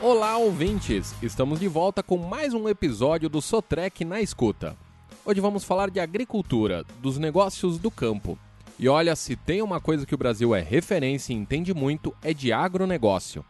Olá, ouvintes! Estamos de volta com mais um episódio do Sotrec na Escuta. Hoje vamos falar de agricultura, dos negócios do campo. E olha, se tem uma coisa que o Brasil é referência e entende muito, é de agronegócio.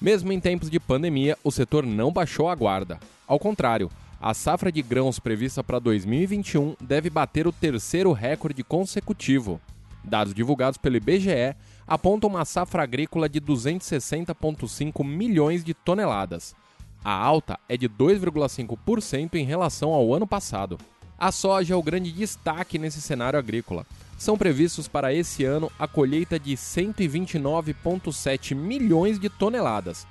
Mesmo em tempos de pandemia, o setor não baixou a guarda. Ao contrário, a safra de grãos prevista para 2021 deve bater o terceiro recorde consecutivo. Dados divulgados pelo IBGE apontam uma safra agrícola de 260,5 milhões de toneladas. A alta é de 2,5% em relação ao ano passado. A soja é o grande destaque nesse cenário agrícola. São previstos para esse ano a colheita de 129,7 milhões de toneladas.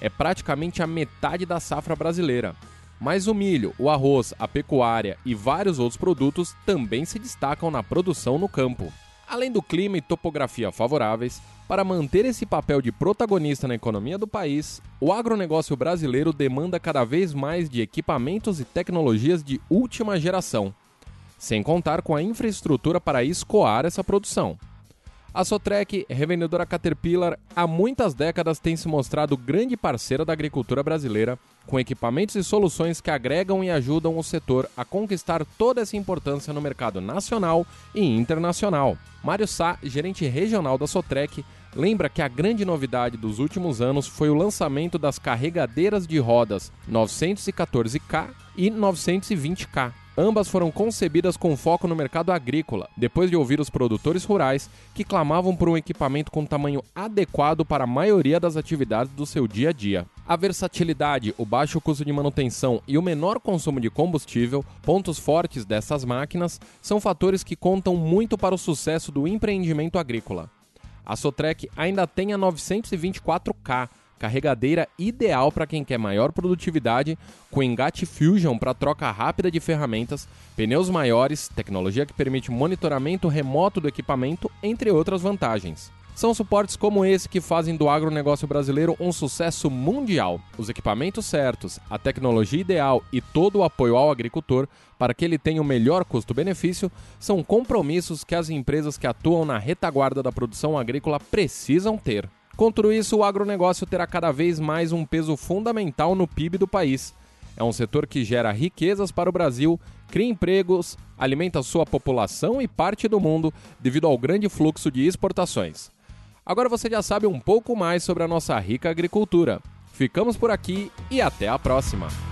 É praticamente a metade da safra brasileira. Mas o milho, o arroz, a pecuária e vários outros produtos também se destacam na produção no campo. Além do clima e topografia favoráveis, para manter esse papel de protagonista na economia do país, o agronegócio brasileiro demanda cada vez mais de equipamentos e tecnologias de última geração, sem contar com a infraestrutura para escoar essa produção. A Sotrec, revendedora Caterpillar, há muitas décadas tem se mostrado grande parceira da agricultura brasileira, com equipamentos e soluções que agregam e ajudam o setor a conquistar toda essa importância no mercado nacional e internacional. Mário Sá, gerente regional da Sotrec, lembra que a grande novidade dos últimos anos foi o lançamento das carregadeiras de rodas 914K e 920K Ambas foram concebidas com foco no mercado agrícola, depois de ouvir os produtores rurais que clamavam por um equipamento com tamanho adequado para a maioria das atividades do seu dia a dia. A versatilidade, o baixo custo de manutenção e o menor consumo de combustível, pontos fortes dessas máquinas, são fatores que contam muito para o sucesso do empreendimento agrícola. A Sotrec ainda tem a 924K, carregadeira ideal para quem quer maior produtividade, com engate Fusion para troca rápida de ferramentas, pneus maiores, tecnologia que permite monitoramento remoto do equipamento, entre outras vantagens. São suportes como esse que fazem do agronegócio brasileiro um sucesso mundial. Os equipamentos certos, a tecnologia ideal e todo o apoio ao agricultor para que ele tenha o melhor custo-benefício são compromissos que as empresas que atuam na retaguarda da produção agrícola precisam ter. Tudo isso, o agronegócio terá cada vez mais um peso fundamental no PIB do país. É um setor que gera riquezas para o Brasil, cria empregos, alimenta sua população e parte do mundo devido ao grande fluxo de exportações. Agora você já sabe um pouco mais sobre a nossa rica agricultura. Ficamos por aqui e até a próxima!